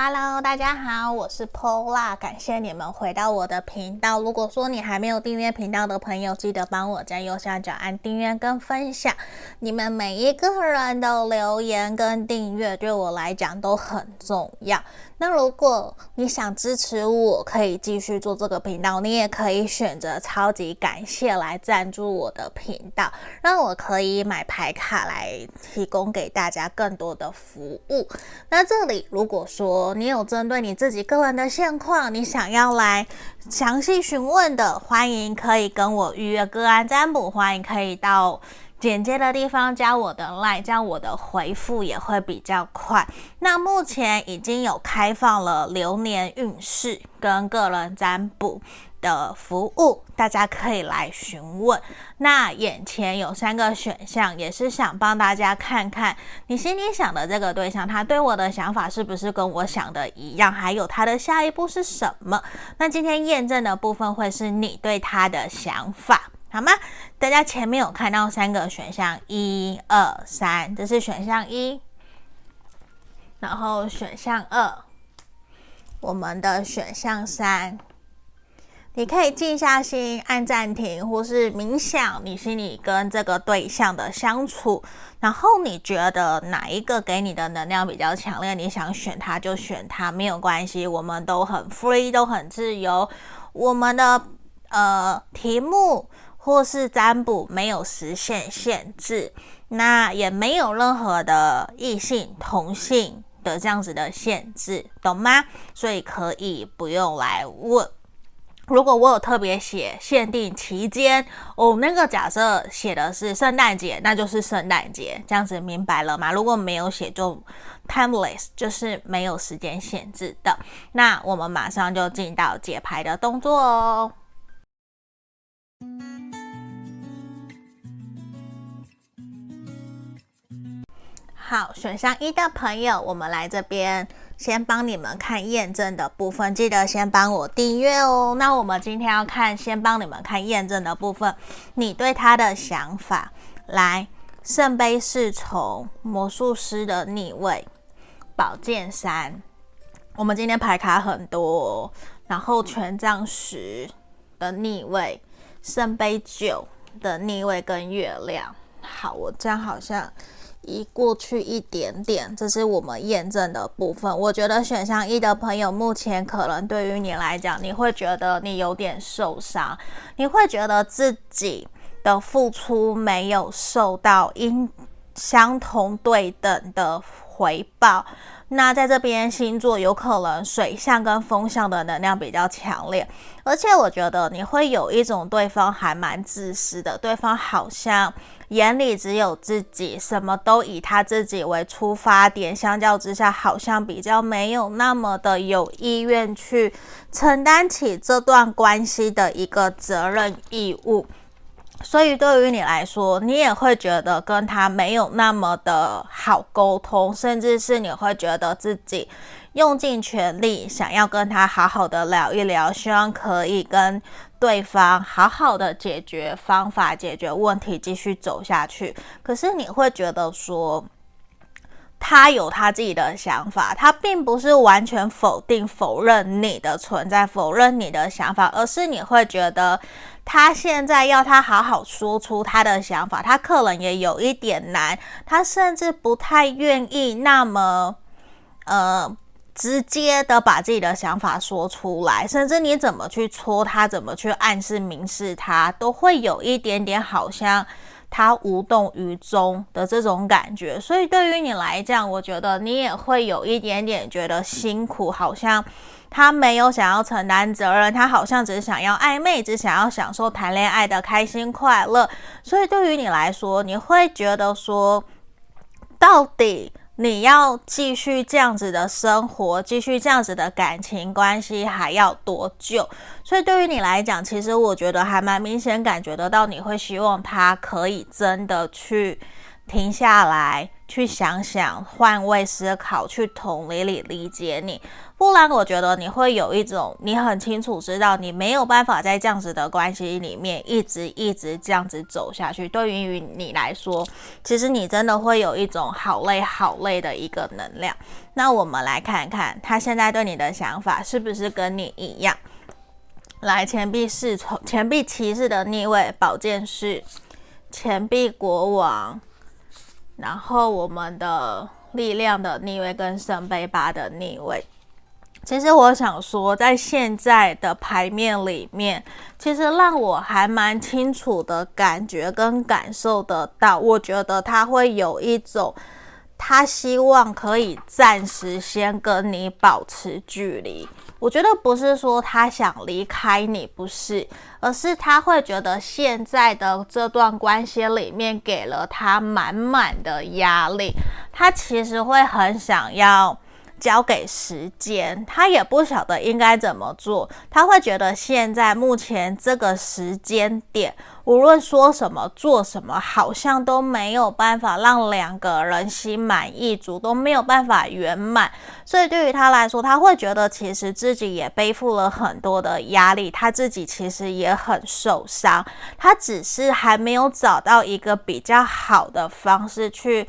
Hello，大家好，我是 Paula，感谢你们回到我的频道。如果说你还没有订阅频道的朋友，记得帮我在右下角按订阅跟分享。你们每一个人的留言跟订阅对我来讲都很重要。那如果你想支持我，可以继续做这个频道，你也可以选择超级感谢来赞助我的频道，让我可以买牌卡来提供给大家更多的服务。那这里如果说你有针对你自己个人的现况，你想要来详细询问的，欢迎可以跟我预约个案占卜，欢迎可以到。简介的地方加我的 line，这样我的回复也会比较快。那目前已经有开放了流年运势跟个人占卜的服务，大家可以来询问。那眼前有三个选项，也是想帮大家看看你心里想的这个对象，他对我的想法是不是跟我想的一样，还有他的下一步是什么？那今天验证的部分会是你对他的想法。好吗？大家前面有看到三个选项，一、二、三，这是选项一。然后选项二，我们的选项三，你可以静下心，按暂停，或是冥想，你心里跟这个对象的相处。然后你觉得哪一个给你的能量比较强烈？你想选它就选它，没有关系，我们都很 free，都很自由。我们的呃题目。或是占卜没有时限限制，那也没有任何的异性同性的这样子的限制，懂吗？所以可以不用来问。如果我有特别写限定期间，哦，那个假设写的是圣诞节，那就是圣诞节，这样子明白了吗？如果没有写就 timeless，就是没有时间限制的。那我们马上就进到解牌的动作哦。好，选项一的朋友，我们来这边先帮你们看验证的部分，记得先帮我订阅哦。那我们今天要看，先帮你们看验证的部分，你对他的想法。来，圣杯侍从、魔术师的逆位、宝剑三。我们今天牌卡很多，然后权杖十的逆位、圣杯九的逆位跟月亮。好，我这样好像。移过去一点点，这是我们验证的部分。我觉得选项一的朋友，目前可能对于你来讲，你会觉得你有点受伤，你会觉得自己的付出没有受到应相同对等的回报。那在这边星座有可能水象跟风象的能量比较强烈，而且我觉得你会有一种对方还蛮自私的，对方好像。眼里只有自己，什么都以他自己为出发点，相较之下，好像比较没有那么的有意愿去承担起这段关系的一个责任义务。所以对于你来说，你也会觉得跟他没有那么的好沟通，甚至是你会觉得自己用尽全力想要跟他好好的聊一聊，希望可以跟对方好好的解决方法，解决问题，继续走下去。可是你会觉得说，他有他自己的想法，他并不是完全否定、否认你的存在，否认你的想法，而是你会觉得他现在要他好好说出他的想法，他可能也有一点难，他甚至不太愿意那么，呃。直接的把自己的想法说出来，甚至你怎么去戳他，怎么去暗示、明示他，都会有一点点好像他无动于衷的这种感觉。所以对于你来讲，我觉得你也会有一点点觉得辛苦，好像他没有想要承担责任，他好像只想要暧昧，只想要享受谈恋爱的开心快乐。所以对于你来说，你会觉得说，到底。你要继续这样子的生活，继续这样子的感情关系还要多久？所以对于你来讲，其实我觉得还蛮明显感觉得到，你会希望他可以真的去停下来，去想想，换位思考，去同理理理解你。不然，我觉得你会有一种，你很清楚知道，你没有办法在这样子的关系里面一直一直这样子走下去。对于你来说，其实你真的会有一种好累好累的一个能量。那我们来看看他现在对你的想法是不是跟你一样？来，钱币侍从，钱币骑士的逆位，宝剑侍，钱币国王，然后我们的力量的逆位跟圣杯八的逆位。其实我想说，在现在的牌面里面，其实让我还蛮清楚的感觉跟感受得到。我觉得他会有一种，他希望可以暂时先跟你保持距离。我觉得不是说他想离开你，不是，而是他会觉得现在的这段关系里面给了他满满的压力，他其实会很想要。交给时间，他也不晓得应该怎么做。他会觉得现在目前这个时间点，无论说什么做什么，好像都没有办法让两个人心满意足，都没有办法圆满。所以对于他来说，他会觉得其实自己也背负了很多的压力，他自己其实也很受伤。他只是还没有找到一个比较好的方式去。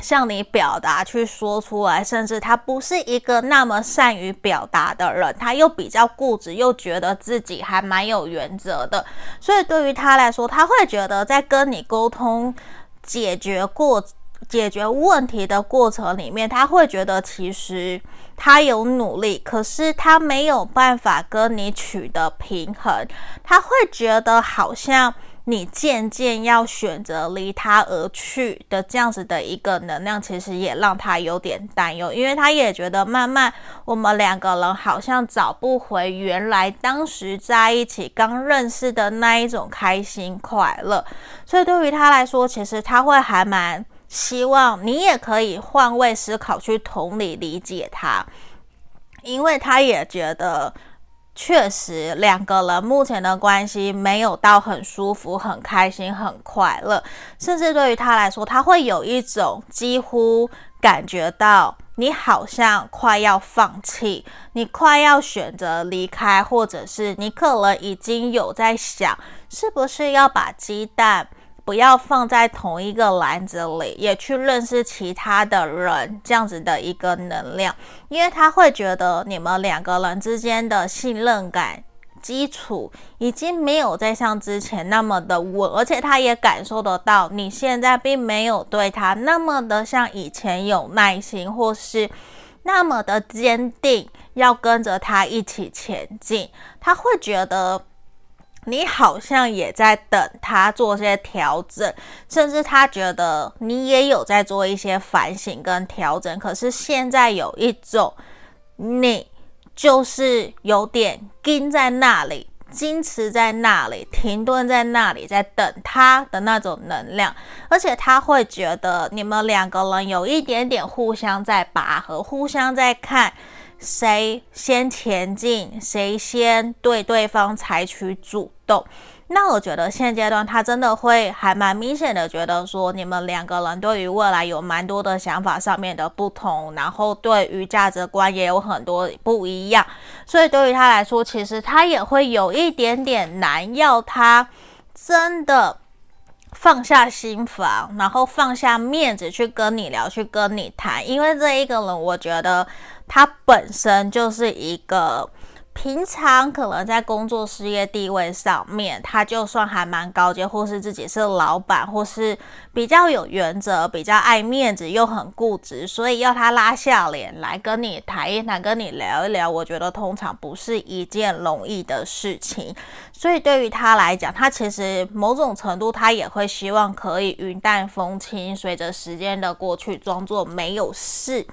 向你表达，去说出来，甚至他不是一个那么善于表达的人，他又比较固执，又觉得自己还蛮有原则的，所以对于他来说，他会觉得在跟你沟通、解决过解决问题的过程里面，他会觉得其实他有努力，可是他没有办法跟你取得平衡，他会觉得好像。你渐渐要选择离他而去的这样子的一个能量，其实也让他有点担忧，因为他也觉得慢慢我们两个人好像找不回原来当时在一起刚认识的那一种开心快乐，所以对于他来说，其实他会还蛮希望你也可以换位思考，去同理理解他，因为他也觉得。确实，两个人目前的关系没有到很舒服、很开心、很快乐，甚至对于他来说，他会有一种几乎感觉到你好像快要放弃，你快要选择离开，或者是你可能已经有在想，是不是要把鸡蛋。不要放在同一个篮子里，也去认识其他的人，这样子的一个能量，因为他会觉得你们两个人之间的信任感基础已经没有再像之前那么的稳，而且他也感受得到你现在并没有对他那么的像以前有耐心，或是那么的坚定，要跟着他一起前进，他会觉得。你好像也在等他做些调整，甚至他觉得你也有在做一些反省跟调整。可是现在有一种，你就是有点盯在那里，矜持在那里，停顿在那里，在等他的那种能量。而且他会觉得你们两个人有一点点互相在拔河，互相在看。谁先前进，谁先对对方采取主动？那我觉得现阶段他真的会还蛮明显的觉得说，你们两个人对于未来有蛮多的想法上面的不同，然后对于价值观也有很多不一样。所以对于他来说，其实他也会有一点点难，要他真的放下心防，然后放下面子去跟你聊，去跟你谈，因为这一个人，我觉得。他本身就是一个平常可能在工作事业地位上面，他就算还蛮高阶，或是自己是老板，或是比较有原则、比较爱面子又很固执，所以要他拉下脸来跟你谈一谈、跟你聊一聊，我觉得通常不是一件容易的事情。所以对于他来讲，他其实某种程度他也会希望可以云淡风轻，随着时间的过去，装作没有事。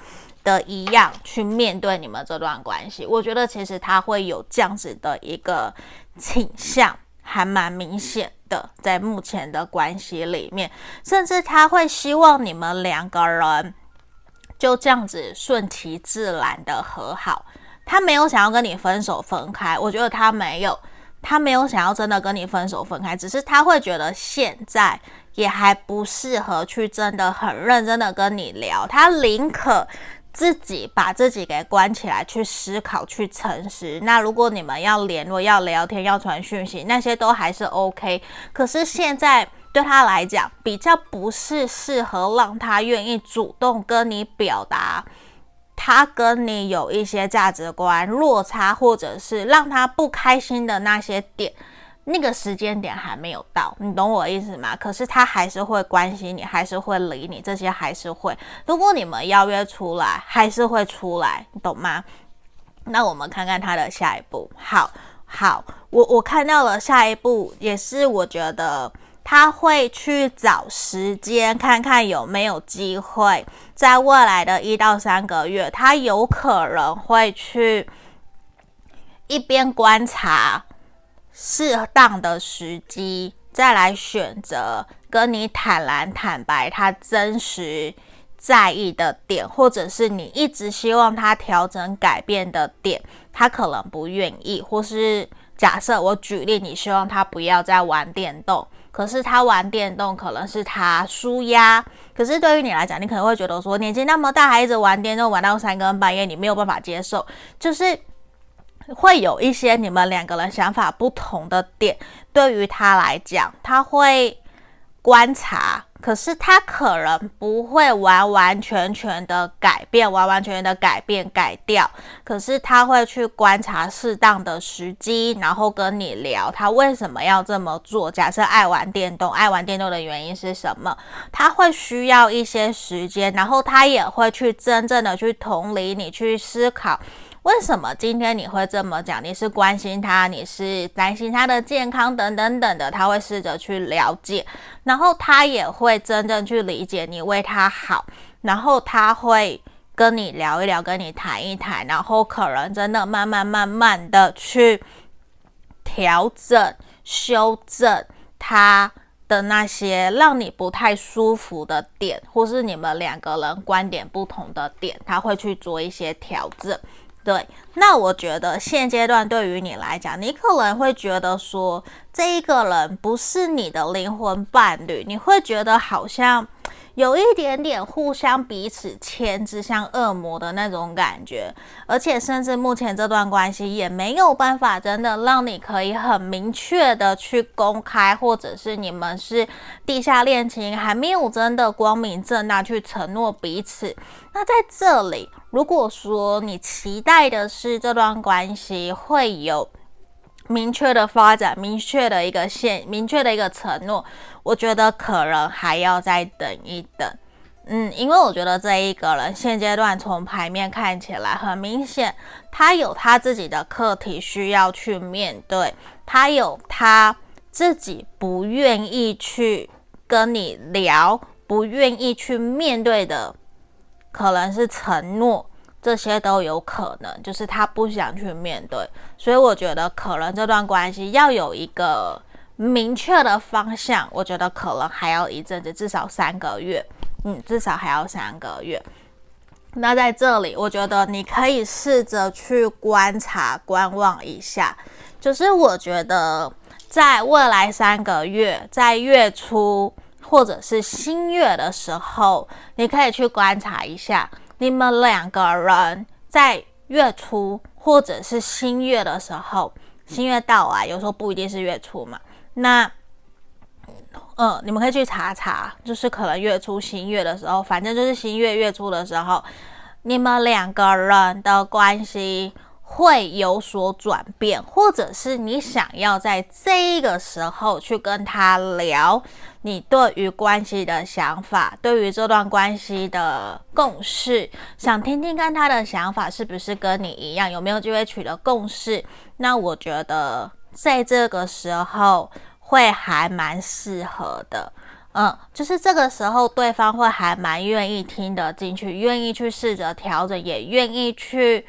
的一样去面对你们这段关系，我觉得其实他会有这样子的一个倾向，还蛮明显的，在目前的关系里面，甚至他会希望你们两个人就这样子顺其自然的和好，他没有想要跟你分手分开，我觉得他没有。他没有想要真的跟你分手分开，只是他会觉得现在也还不适合去真的很认真的跟你聊，他宁可。自己把自己给关起来，去思考，去诚实。那如果你们要联络、要聊天、要传讯息，那些都还是 OK。可是现在对他来讲，比较不是适合让他愿意主动跟你表达，他跟你有一些价值观落差，或者是让他不开心的那些点。那个时间点还没有到，你懂我意思吗？可是他还是会关心你，还是会理你，这些还是会。如果你们邀约出来，还是会出来，你懂吗？那我们看看他的下一步。好，好，我我看到了下一步，也是我觉得他会去找时间，看看有没有机会，在未来的一到三个月，他有可能会去一边观察。适当的时机再来选择跟你坦然坦白他真实在意的点，或者是你一直希望他调整改变的点，他可能不愿意，或是假设我举例，你希望他不要再玩电动，可是他玩电动可能是他输压，可是对于你来讲，你可能会觉得说年纪那么大还一直玩电动玩到三更半夜，你没有办法接受，就是。会有一些你们两个人想法不同的点，对于他来讲，他会观察，可是他可能不会完完全全的改变，完完全全的改变改掉，可是他会去观察适当的时机，然后跟你聊他为什么要这么做。假设爱玩电动，爱玩电动的原因是什么？他会需要一些时间，然后他也会去真正的去同理你，去思考。为什么今天你会这么讲？你是关心他，你是担心他的健康等等等的，他会试着去了解，然后他也会真正去理解你为他好，然后他会跟你聊一聊，跟你谈一谈，然后可能真的慢慢慢慢的去调整、修正他的那些让你不太舒服的点，或是你们两个人观点不同的点，他会去做一些调整。对，那我觉得现阶段对于你来讲，你可能会觉得说，这一个人不是你的灵魂伴侣，你会觉得好像有一点点互相彼此牵制，像恶魔的那种感觉，而且甚至目前这段关系也没有办法真的让你可以很明确的去公开，或者是你们是地下恋情，还没有真的光明正大去承诺彼此。那在这里。如果说你期待的是这段关系会有明确的发展、明确的一个线、明确的一个承诺，我觉得可能还要再等一等。嗯，因为我觉得这一个人现阶段从牌面看起来很明显，他有他自己的课题需要去面对，他有他自己不愿意去跟你聊、不愿意去面对的。可能是承诺，这些都有可能，就是他不想去面对，所以我觉得可能这段关系要有一个明确的方向，我觉得可能还要一阵子，至少三个月，嗯，至少还要三个月。那在这里，我觉得你可以试着去观察、观望一下，就是我觉得在未来三个月，在月初。或者是新月的时候，你可以去观察一下，你们两个人在月初或者是新月的时候，新月到来，有时候不一定是月初嘛。那，嗯，你们可以去查查，就是可能月初新月的时候，反正就是新月月初的时候，你们两个人的关系。会有所转变，或者是你想要在这个时候去跟他聊你对于关系的想法，对于这段关系的共识，想听听看他的想法是不是跟你一样，有没有机会取得共识？那我觉得在这个时候会还蛮适合的，嗯，就是这个时候对方会还蛮愿意听得进去，愿意去试着调整，也愿意去。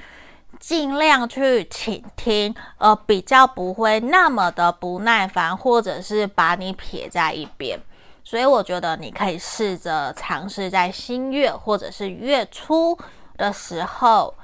尽量去倾听，呃，比较不会那么的不耐烦，或者是把你撇在一边。所以我觉得你可以试着尝试在新月或者是月初的时候，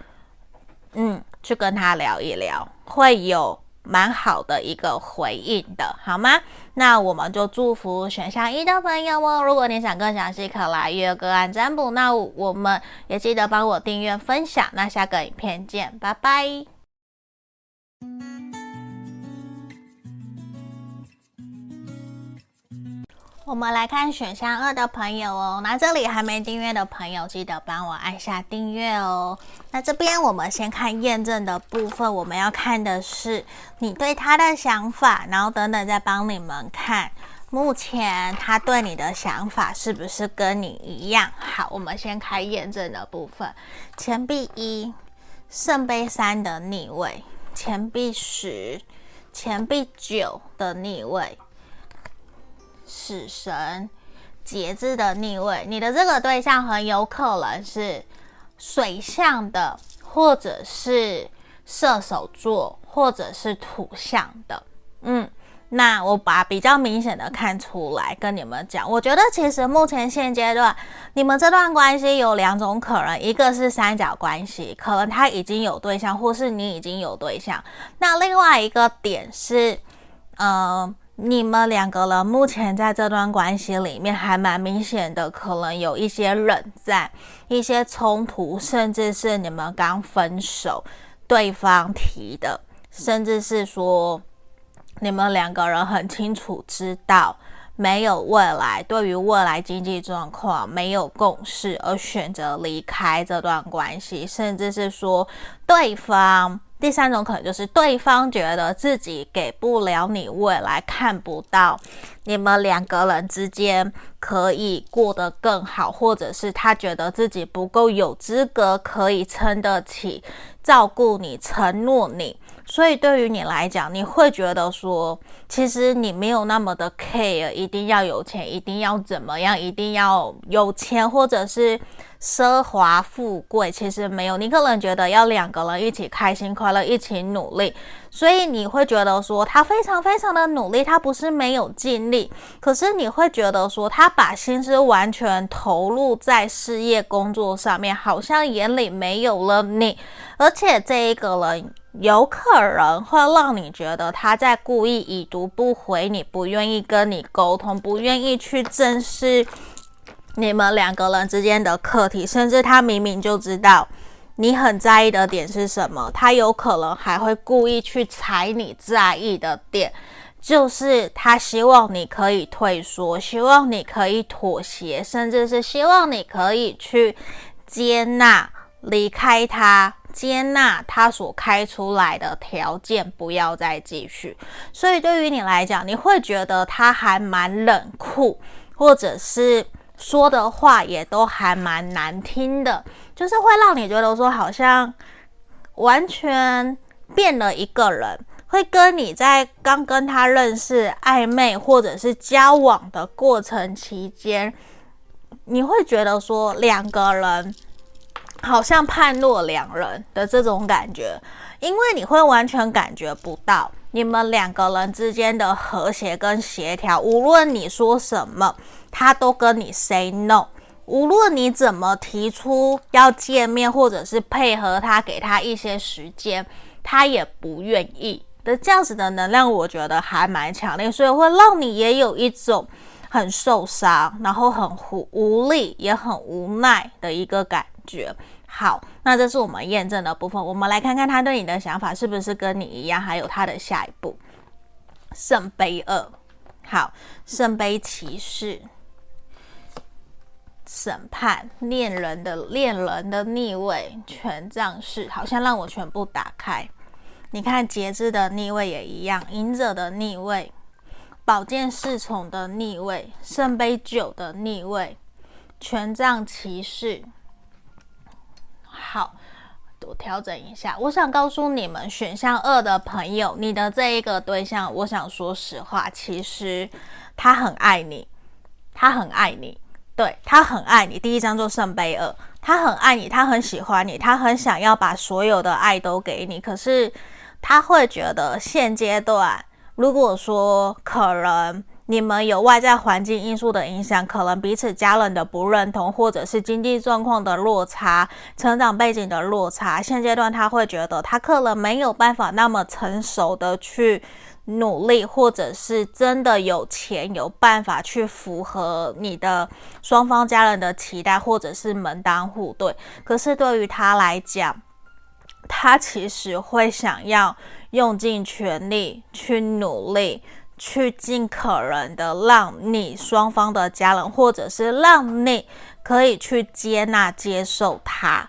嗯，去跟他聊一聊，会有蛮好的一个回应的，好吗？那我们就祝福选项一的朋友哦。如果你想更详细，可来约个案占卜。那我们也记得帮我订阅、分享。那下个影片见，拜拜。我们来看选项二的朋友哦，那这里还没订阅的朋友，记得帮我按下订阅哦。那这边我们先看验证的部分，我们要看的是你对他的想法，然后等等再帮你们看，目前他对你的想法是不是跟你一样？好，我们先开验证的部分，钱币一，圣杯三的逆位，钱币十，钱币九的逆位。死神节制的逆位，你的这个对象很有可能是水象的，或者是射手座，或者是土象的。嗯，那我把比较明显的看出来跟你们讲。我觉得其实目前现阶段，你们这段关系有两种可能，一个是三角关系，可能他已经有对象，或是你已经有对象。那另外一个点是，嗯、你们两个人目前在这段关系里面还蛮明显的，可能有一些冷战、一些冲突，甚至是你们刚分手，对方提的，甚至是说你们两个人很清楚知道没有未来，对于未来经济状况没有共识而选择离开这段关系，甚至是说对方。第三种可能就是对方觉得自己给不了你未来，看不到你们两个人之间可以过得更好，或者是他觉得自己不够有资格可以撑得起照顾你、承诺你，所以对于你来讲，你会觉得说，其实你没有那么的 care，一定要有钱，一定要怎么样，一定要有钱，或者是。奢华富贵其实没有，你可能觉得要两个人一起开心快乐，一起努力，所以你会觉得说他非常非常的努力，他不是没有尽力，可是你会觉得说他把心思完全投入在事业工作上面，好像眼里没有了你，而且这一个人有可能会让你觉得他在故意已读不回你，不愿意跟你沟通，不愿意去正视。你们两个人之间的课题，甚至他明明就知道你很在意的点是什么，他有可能还会故意去踩你在意的点，就是他希望你可以退缩，希望你可以妥协，甚至是希望你可以去接纳离开他，接纳他所开出来的条件，不要再继续。所以对于你来讲，你会觉得他还蛮冷酷，或者是。说的话也都还蛮难听的，就是会让你觉得说好像完全变了一个人，会跟你在刚跟他认识、暧昧或者是交往的过程期间，你会觉得说两个人好像判若两人的这种感觉，因为你会完全感觉不到。你们两个人之间的和谐跟协调，无论你说什么。他都跟你 say no，无论你怎么提出要见面，或者是配合他，给他一些时间，他也不愿意的。这样子的能量，我觉得还蛮强烈，所以会让你也有一种很受伤，然后很无无力，也很无奈的一个感觉。好，那这是我们验证的部分，我们来看看他对你的想法是不是跟你一样，还有他的下一步。圣杯二，好，圣杯骑士。审判恋人的恋人的逆位，权杖四，好像让我全部打开。你看节制的逆位也一样，隐者的逆位，宝剑侍从的逆位，圣杯九的逆位，权杖骑士。好，我调整一下。我想告诉你们，选项二的朋友，你的这一个对象，我想说实话，其实他很爱你，他很爱你。对，他很爱你，第一张做圣杯二，他很爱你，他很喜欢你，他很想要把所有的爱都给你。可是他会觉得现阶段，如果说可能你们有外在环境因素的影响，可能彼此家人的不认同，或者是经济状况的落差、成长背景的落差。现阶段他会觉得他可能没有办法那么成熟的去努力，或者是真的有钱有办法去符合你的双方家人的期待，或者是门当户对。可是对于他来讲，他其实会想要用尽全力去努力。去尽可能的让你双方的家人，或者是让你可以去接纳、接受他。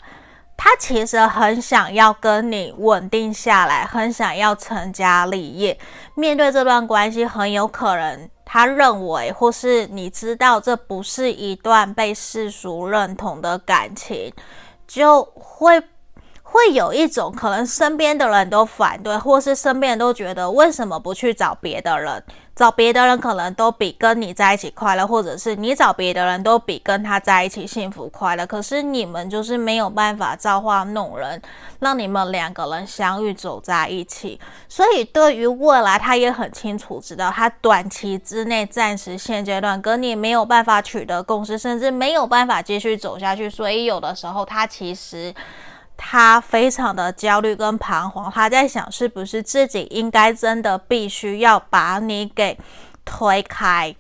他其实很想要跟你稳定下来，很想要成家立业。面对这段关系，很有可能他认为，或是你知道，这不是一段被世俗认同的感情，就会。会有一种可能，身边的人都反对，或是身边人都觉得为什么不去找别的人？找别的人可能都比跟你在一起快乐，或者是你找别的人都比跟他在一起幸福快乐。可是你们就是没有办法造化弄人，让你们两个人相遇走在一起。所以对于未来，他也很清楚知道，他短期之内暂时现阶段跟你没有办法取得共识，甚至没有办法继续走下去。所以有的时候他其实。他非常的焦虑跟彷徨，他在想是不是自己应该真的必须要把你给推开。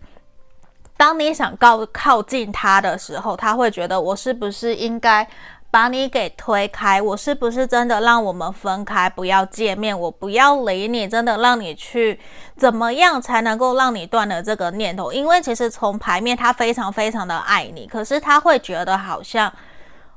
当你想靠靠近他的时候，他会觉得我是不是应该把你给推开？我是不是真的让我们分开，不要见面？我不要理你，真的让你去怎么样才能够让你断了这个念头？因为其实从牌面，他非常非常的爱你，可是他会觉得好像。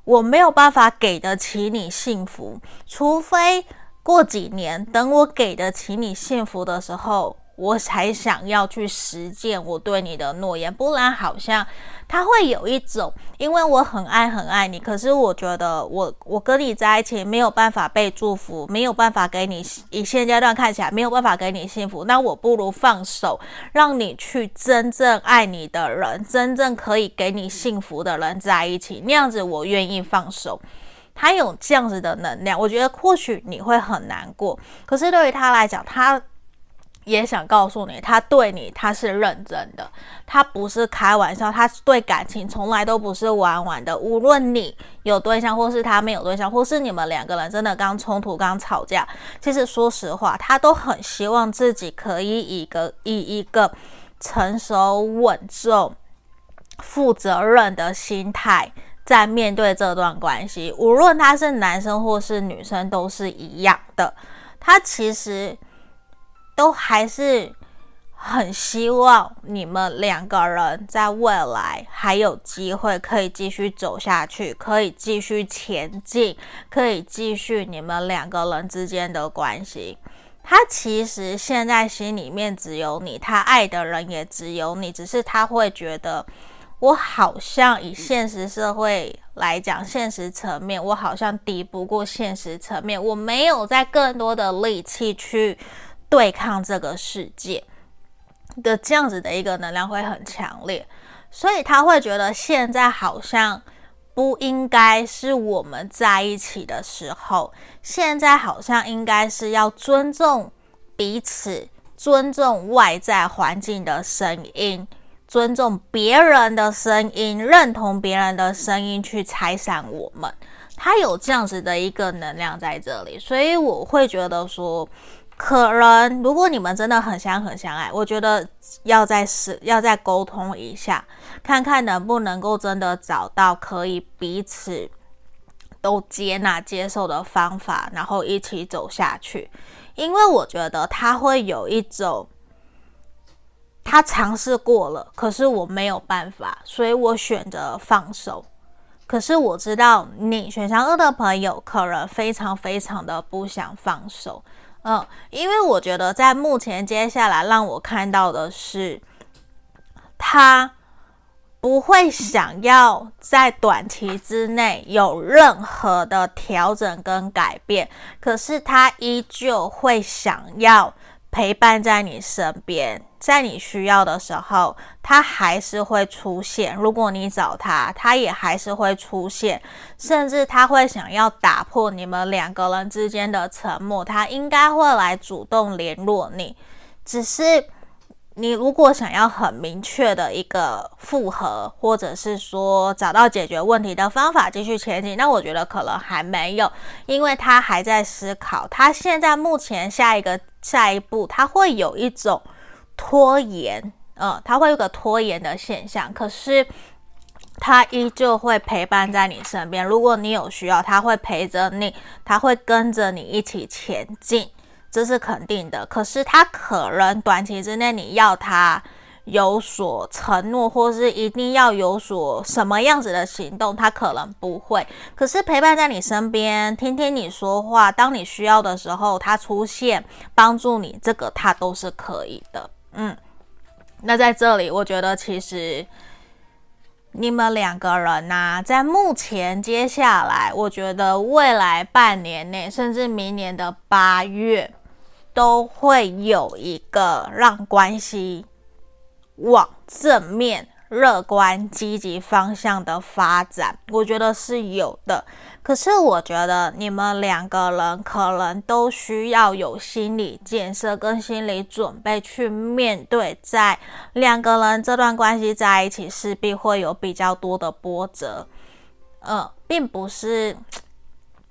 我没有办法给得起你幸福，除非过几年，等我给得起你幸福的时候，我才想要去实践我对你的诺言。不然，好像他会有一种，因为我很爱很爱你，可是我觉得我我跟你在一起没有办法被祝福，没有办法给你以现阶段看起来没有办法给你幸福，那我不如放手，让你去真正爱你的人，真正可以给你幸福的人在一起，那样子我愿意放手。他有这样子的能量，我觉得或许你会很难过，可是对于他来讲，他。也想告诉你，他对你他是认真的，他不是开玩笑，他对感情从来都不是玩玩的。无论你有对象，或是他没有对象，或是你们两个人真的刚冲突、刚吵架，其实说实话，他都很希望自己可以以一个以一个成熟、稳重、负责任的心态在面对这段关系。无论他是男生或是女生，都是一样的。他其实。都还是很希望你们两个人在未来还有机会可以继续走下去，可以继续前进，可以继续你们两个人之间的关系。他其实现在心里面只有你，他爱的人也只有你，只是他会觉得我好像以现实社会来讲，现实层面我好像敌不过现实层面，我没有在更多的力气去。对抗这个世界的这样子的一个能量会很强烈，所以他会觉得现在好像不应该是我们在一起的时候，现在好像应该是要尊重彼此，尊重外在环境的声音，尊重别人的声音，认同别人的声音去拆散我们。他有这样子的一个能量在这里，所以我会觉得说。可能，如果你们真的很相很相爱，我觉得要再试，要再沟通一下，看看能不能够真的找到可以彼此都接纳、接受的方法，然后一起走下去。因为我觉得他会有一种，他尝试过了，可是我没有办法，所以我选择放手。可是我知道你选项二的朋友，可能非常非常的不想放手。嗯，因为我觉得在目前接下来让我看到的是，他不会想要在短期之内有任何的调整跟改变，可是他依旧会想要。陪伴在你身边，在你需要的时候，他还是会出现。如果你找他，他也还是会出现，甚至他会想要打破你们两个人之间的沉默。他应该会来主动联络你，只是你如果想要很明确的一个复合，或者是说找到解决问题的方法继续前进，那我觉得可能还没有，因为他还在思考，他现在目前下一个下一步他会有一种拖延，嗯，他会有个拖延的现象，可是他依旧会陪伴在你身边，如果你有需要，他会陪着你，他会跟着你一起前进。这是肯定的，可是他可能短期之内你要他有所承诺，或是一定要有所什么样子的行动，他可能不会。可是陪伴在你身边，听听你说话，当你需要的时候，他出现帮助你，这个他都是可以的。嗯，那在这里，我觉得其实你们两个人呐，在目前接下来，我觉得未来半年内，甚至明年的八月。都会有一个让关系往正面、乐观、积极方向的发展，我觉得是有的。可是，我觉得你们两个人可能都需要有心理建设跟心理准备去面对，在两个人这段关系在一起，势必会有比较多的波折。呃，并不是。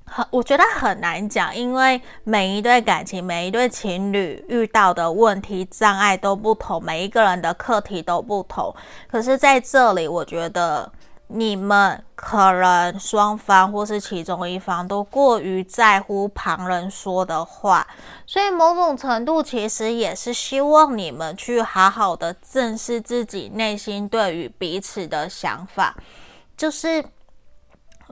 很，我觉得很难讲，因为每一对感情、每一对情侣遇到的问题、障碍都不同，每一个人的课题都不同。可是在这里，我觉得你们可能双方或是其中一方都过于在乎旁人说的话，所以某种程度其实也是希望你们去好好的正视自己内心对于彼此的想法。就是，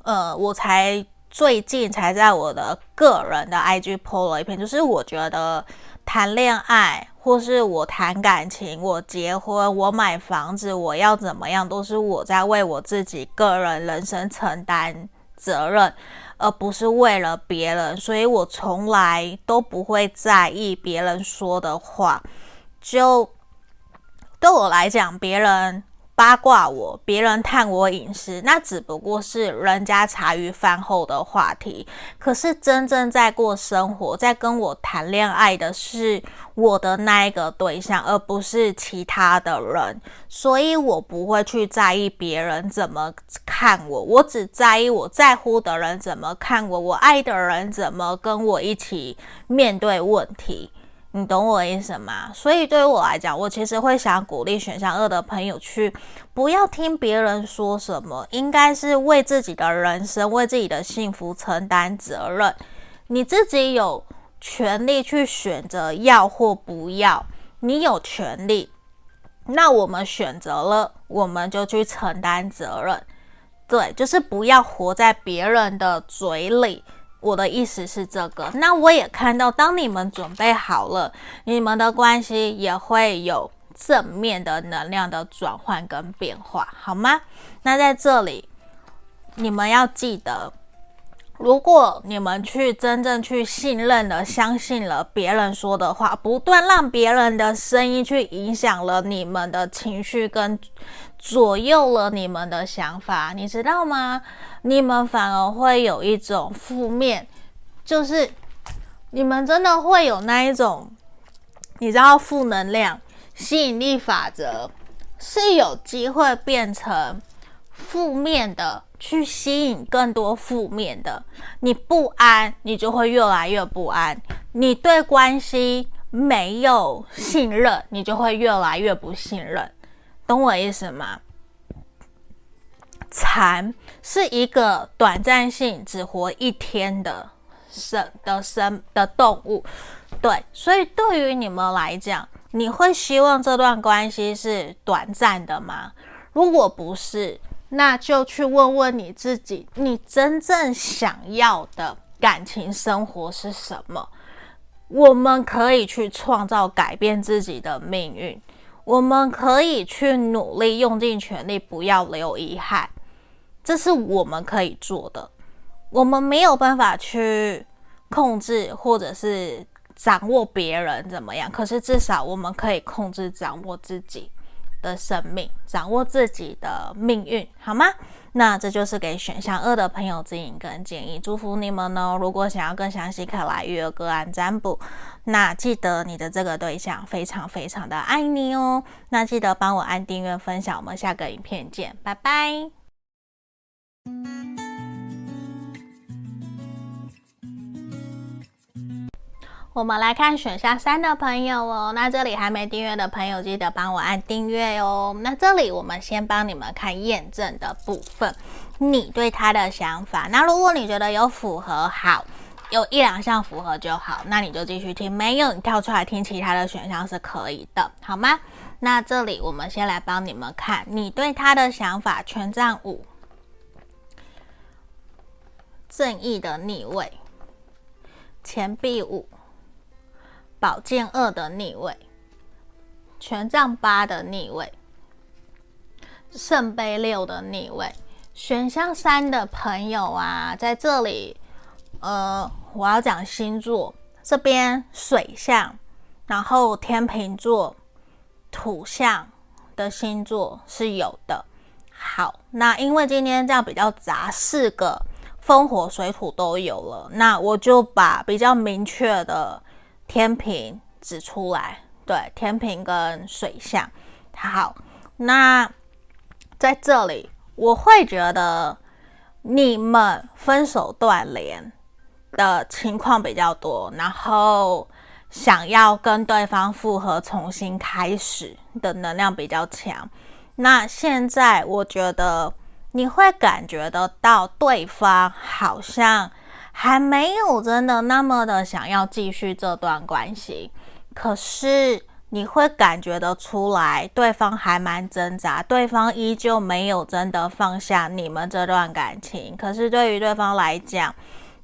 呃，我才。最近才在我的个人的 IG po 了一篇，就是我觉得谈恋爱，或是我谈感情，我结婚，我买房子，我要怎么样，都是我在为我自己个人人生承担责任，而不是为了别人。所以我从来都不会在意别人说的话。就对我来讲，别人。八卦我，别人探我隐私，那只不过是人家茶余饭后的话题。可是真正在过生活，在跟我谈恋爱的是我的那一个对象，而不是其他的人。所以我不会去在意别人怎么看我，我只在意我在乎的人怎么看我，我爱的人怎么跟我一起面对问题。你懂我意思吗？所以对于我来讲，我其实会想鼓励选项二的朋友去不要听别人说什么，应该是为自己的人生、为自己的幸福承担责任。你自己有权利去选择要或不要，你有权利。那我们选择了，我们就去承担责任。对，就是不要活在别人的嘴里。我的意思是这个，那我也看到，当你们准备好了，你们的关系也会有正面的能量的转换跟变化，好吗？那在这里，你们要记得，如果你们去真正去信任了、相信了别人说的话，不断让别人的声音去影响了你们的情绪跟左右了你们的想法，你知道吗？你们反而会有一种负面，就是你们真的会有那一种，你知道负能量吸引力法则是有机会变成负面的，去吸引更多负面的。你不安，你就会越来越不安；你对关系没有信任，你就会越来越不信任。懂我意思吗？蚕是一个短暂性只活一天的生的生的动物，对，所以对于你们来讲，你会希望这段关系是短暂的吗？如果不是，那就去问问你自己，你真正想要的感情生活是什么？我们可以去创造改变自己的命运，我们可以去努力，用尽全力，不要留遗憾。这是我们可以做的，我们没有办法去控制或者是掌握别人怎么样，可是至少我们可以控制掌握自己。的生命，掌握自己的命运，好吗？那这就是给选项二的朋友指引跟建议，祝福你们哦。如果想要更详细，可来预约个案占卜。那记得你的这个对象非常非常的爱你哦。那记得帮我按订阅、分享，我们下个影片见，拜拜。我们来看选项三的朋友哦，那这里还没订阅的朋友，记得帮我按订阅哦。那这里我们先帮你们看验证的部分，你对他的想法。那如果你觉得有符合，好，有一两项符合就好，那你就继续听；没有，你跳出来听其他的选项是可以的，好吗？那这里我们先来帮你们看你对他的想法，权杖五，正义的逆位，钱币五。宝剑二的逆位，权杖八的逆位，圣杯六的逆位，选项三的朋友啊，在这里，呃，我要讲星座这边水象，然后天秤座土象的星座是有的。好，那因为今天这样比较杂，四个风火水土都有了，那我就把比较明确的。天平指出来，对，天平跟水象。好，那在这里我会觉得你们分手断联的情况比较多，然后想要跟对方复合、重新开始的能量比较强。那现在我觉得你会感觉得到对方好像。还没有真的那么的想要继续这段关系，可是你会感觉得出来，对方还蛮挣扎，对方依旧没有真的放下你们这段感情。可是对于对方来讲，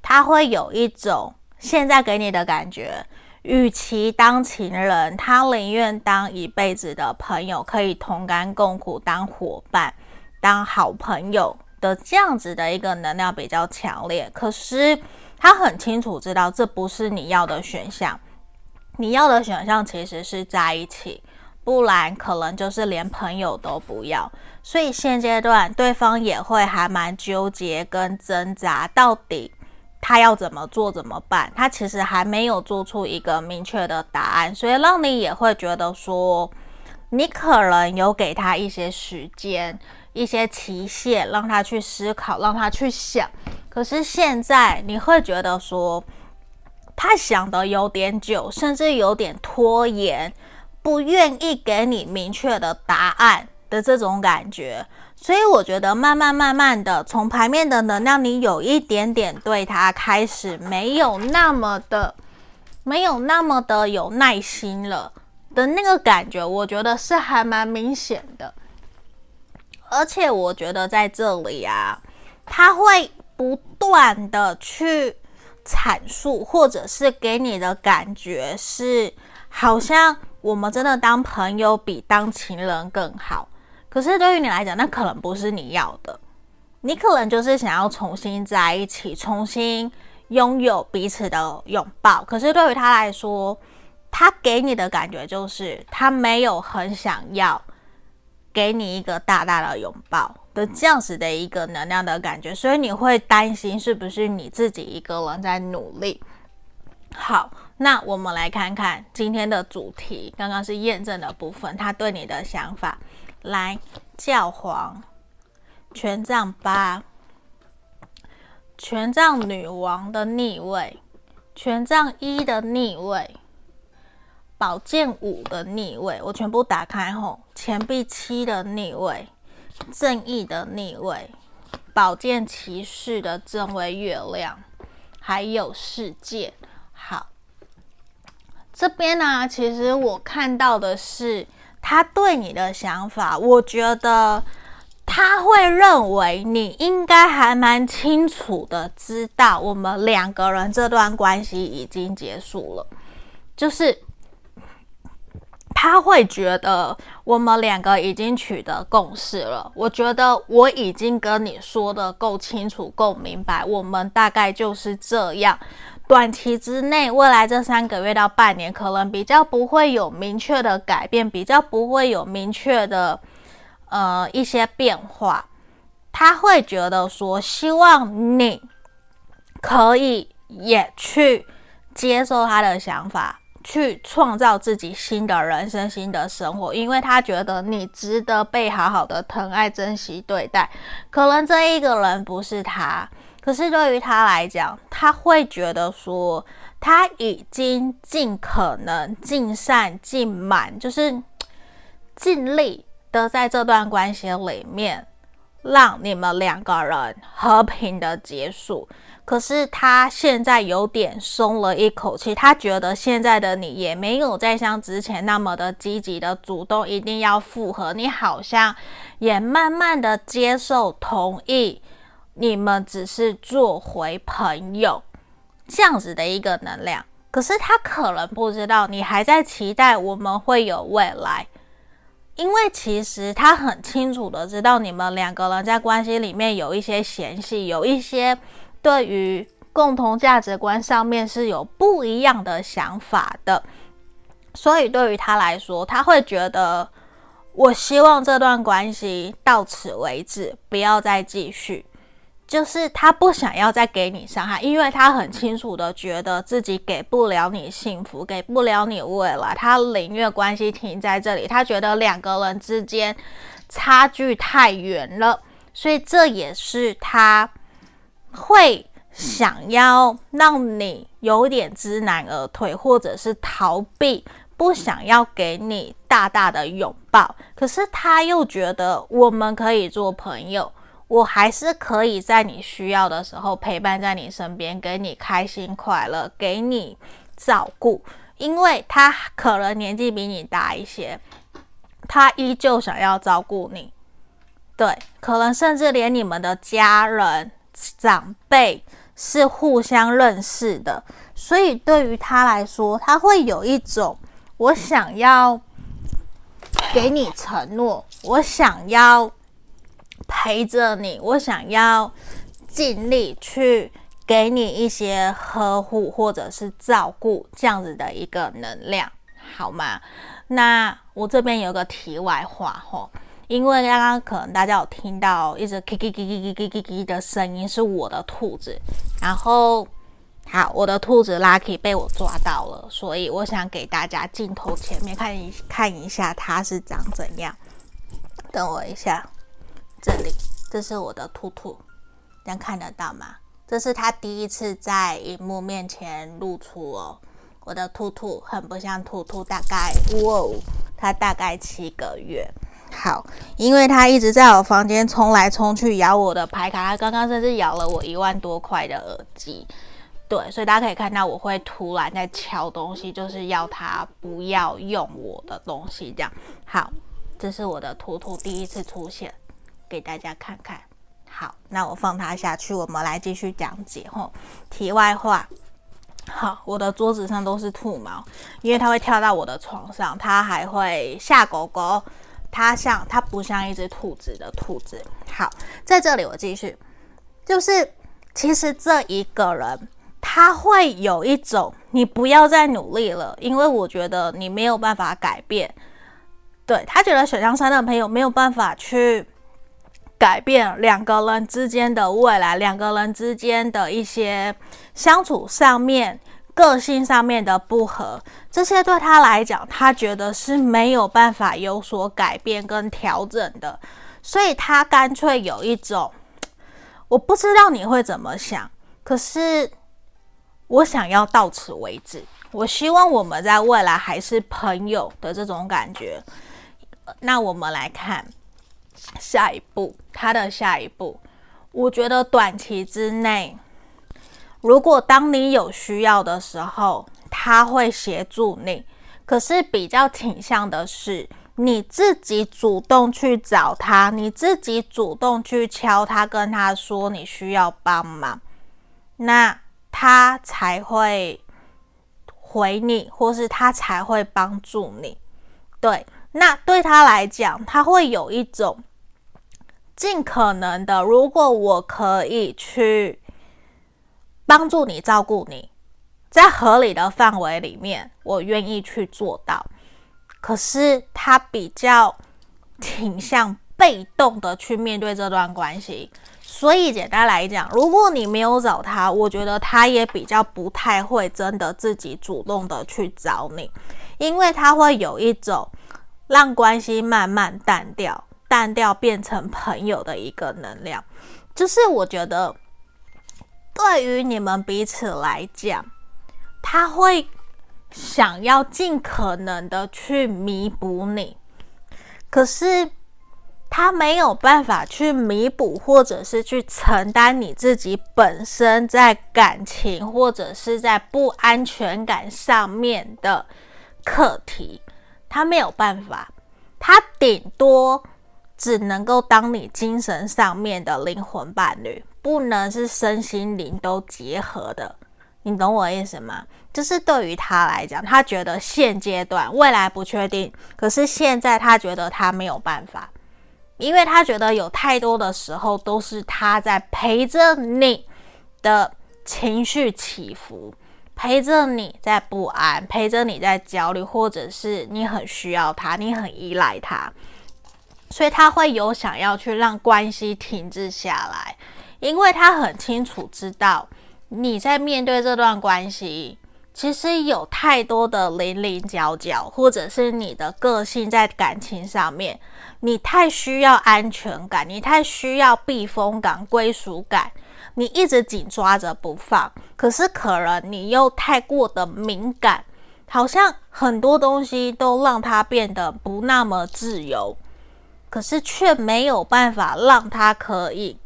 他会有一种现在给你的感觉，与其当情人，他宁愿当一辈子的朋友，可以同甘共苦，当伙伴，当好朋友。的这样子的一个能量比较强烈，可是他很清楚知道这不是你要的选项，你要的选项其实是在一起，不然可能就是连朋友都不要。所以现阶段对方也会还蛮纠结跟挣扎，到底他要怎么做怎么办？他其实还没有做出一个明确的答案，所以让你也会觉得说，你可能有给他一些时间。一些期限，让他去思考，让他去想。可是现在你会觉得说，他想的有点久，甚至有点拖延，不愿意给你明确的答案的这种感觉。所以我觉得慢慢慢慢的，从牌面的能量，你有一点点对他开始没有那么的，没有那么的有耐心了的那个感觉，我觉得是还蛮明显的。而且我觉得在这里啊，他会不断的去阐述，或者是给你的感觉是，好像我们真的当朋友比当情人更好。可是对于你来讲，那可能不是你要的，你可能就是想要重新在一起，重新拥有彼此的拥抱。可是对于他来说，他给你的感觉就是他没有很想要。给你一个大大的拥抱的这样子的一个能量的感觉，所以你会担心是不是你自己一个人在努力。好，那我们来看看今天的主题，刚刚是验证的部分，他对你的想法。来，教皇、权杖八、权杖女王的逆位、权杖一的逆位。宝剑五的逆位，我全部打开后，钱币七的逆位，正义的逆位，宝剑骑士的正位月亮，还有世界。好，这边呢，其实我看到的是他对你的想法，我觉得他会认为你应该还蛮清楚的知道，我们两个人这段关系已经结束了，就是。他会觉得我们两个已经取得共识了。我觉得我已经跟你说的够清楚、够明白，我们大概就是这样。短期之内，未来这三个月到半年，可能比较不会有明确的改变，比较不会有明确的呃一些变化。他会觉得说，希望你可以也去接受他的想法，去创造自己新的人生、新的生活，因为他觉得你值得被好好的疼爱、珍惜对待。可能这一个人不是他。可是对于他来讲，他会觉得说，他已经尽可能、尽善尽满，就是尽力的在这段关系里面，让你们两个人和平的结束。可是他现在有点松了一口气，他觉得现在的你也没有再像之前那么的积极的主动，一定要复合。你好像也慢慢的接受、同意。你们只是做回朋友这样子的一个能量，可是他可能不知道你还在期待我们会有未来，因为其实他很清楚的知道你们两个人在关系里面有一些嫌隙，有一些对于共同价值观上面是有不一样的想法的，所以对于他来说，他会觉得我希望这段关系到此为止，不要再继续。就是他不想要再给你伤害，因为他很清楚的觉得自己给不了你幸福，给不了你未来，他宁愿关系停在这里。他觉得两个人之间差距太远了，所以这也是他会想要让你有点知难而退，或者是逃避，不想要给你大大的拥抱。可是他又觉得我们可以做朋友。我还是可以在你需要的时候陪伴在你身边，给你开心快乐，给你照顾。因为他可能年纪比你大一些，他依旧想要照顾你。对，可能甚至连你们的家人、长辈是互相认识的，所以对于他来说，他会有一种我想要给你承诺，我想要。陪着你，我想要尽力去给你一些呵护或者是照顾，这样子的一个能量，好吗？那我这边有个题外话吼，因为刚刚可能大家有听到一直叽叽叽叽叽叽叽的声音，是我的兔子。然后，好，我的兔子 Lucky 被我抓到了，所以我想给大家镜头前面看一看一下它是长怎样。等我一下。这里，这是我的兔兔，这样看得到吗？这是它第一次在荧幕面前露出哦。我的兔兔很不像兔兔，大概哇，它大概七个月。好，因为它一直在我房间冲来冲去，咬我的牌卡。它刚刚甚至咬了我一万多块的耳机。对，所以大家可以看到，我会突然在敲东西，就是要它不要用我的东西。这样，好，这是我的图图第一次出现。给大家看看，好，那我放它下去，我们来继续讲解吼。题外话，好，我的桌子上都是兔毛，因为它会跳到我的床上，它还会吓狗狗，它像它不像一只兔子的兔子。好，在这里我继续，就是其实这一个人他会有一种，你不要再努力了，因为我觉得你没有办法改变。对，他觉得选项三的朋友没有办法去。改变两个人之间的未来，两个人之间的一些相处上面、个性上面的不合，这些对他来讲，他觉得是没有办法有所改变跟调整的，所以他干脆有一种，我不知道你会怎么想，可是我想要到此为止，我希望我们在未来还是朋友的这种感觉。那我们来看。下一步，他的下一步，我觉得短期之内，如果当你有需要的时候，他会协助你。可是比较倾向的是你自己主动去找他，你自己主动去敲他，跟他说你需要帮忙，那他才会回你，或是他才会帮助你。对，那对他来讲，他会有一种尽可能的，如果我可以去帮助你、照顾你，在合理的范围里面，我愿意去做到。可是他比较倾向被动的去面对这段关系。所以简单来讲，如果你没有找他，我觉得他也比较不太会真的自己主动的去找你，因为他会有一种让关系慢慢淡掉、淡掉变成朋友的一个能量。就是我觉得对于你们彼此来讲，他会想要尽可能的去弥补你，可是。他没有办法去弥补，或者是去承担你自己本身在感情或者是在不安全感上面的课题。他没有办法，他顶多只能够当你精神上面的灵魂伴侣，不能是身心灵都结合的。你懂我意思吗？就是对于他来讲，他觉得现阶段未来不确定，可是现在他觉得他没有办法。因为他觉得有太多的时候都是他在陪着你的情绪起伏，陪着你在不安，陪着你在焦虑，或者是你很需要他，你很依赖他，所以他会有想要去让关系停滞下来，因为他很清楚知道你在面对这段关系，其实有太多的零零角角，或者是你的个性在感情上面。你太需要安全感，你太需要避风港、归属感，你一直紧抓着不放。可是可能你又太过的敏感，好像很多东西都让他变得不那么自由，可是却没有办法让他可以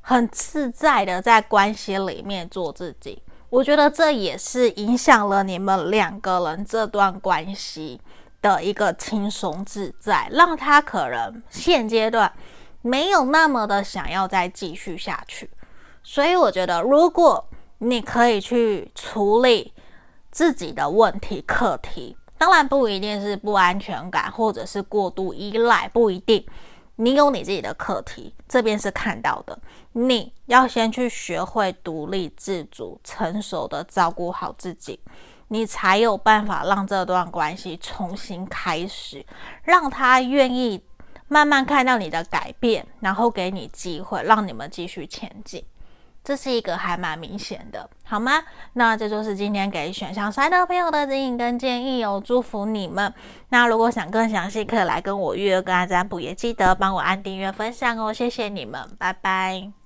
很自在的在关系里面做自己。我觉得这也是影响了你们两个人这段关系的一个轻松自在，让他可能现阶段没有那么的想要再继续下去。所以我觉得，如果你可以去处理自己的问题课题，当然不一定是不安全感或者是过度依赖，不一定。你有你自己的课题，这边是看到的。你要先去学会独立自主、成熟的照顾好自己。你才有办法让这段关系重新开始，让他愿意慢慢看到你的改变，然后给你机会，让你们继续前进。这是一个还蛮明显的，好吗？那这就是今天给选项三的朋友的指引跟建议哦，祝福你们。那如果想更详细，可以来跟我预约个案占卜，也记得帮我按订阅、分享哦，谢谢你们，拜拜。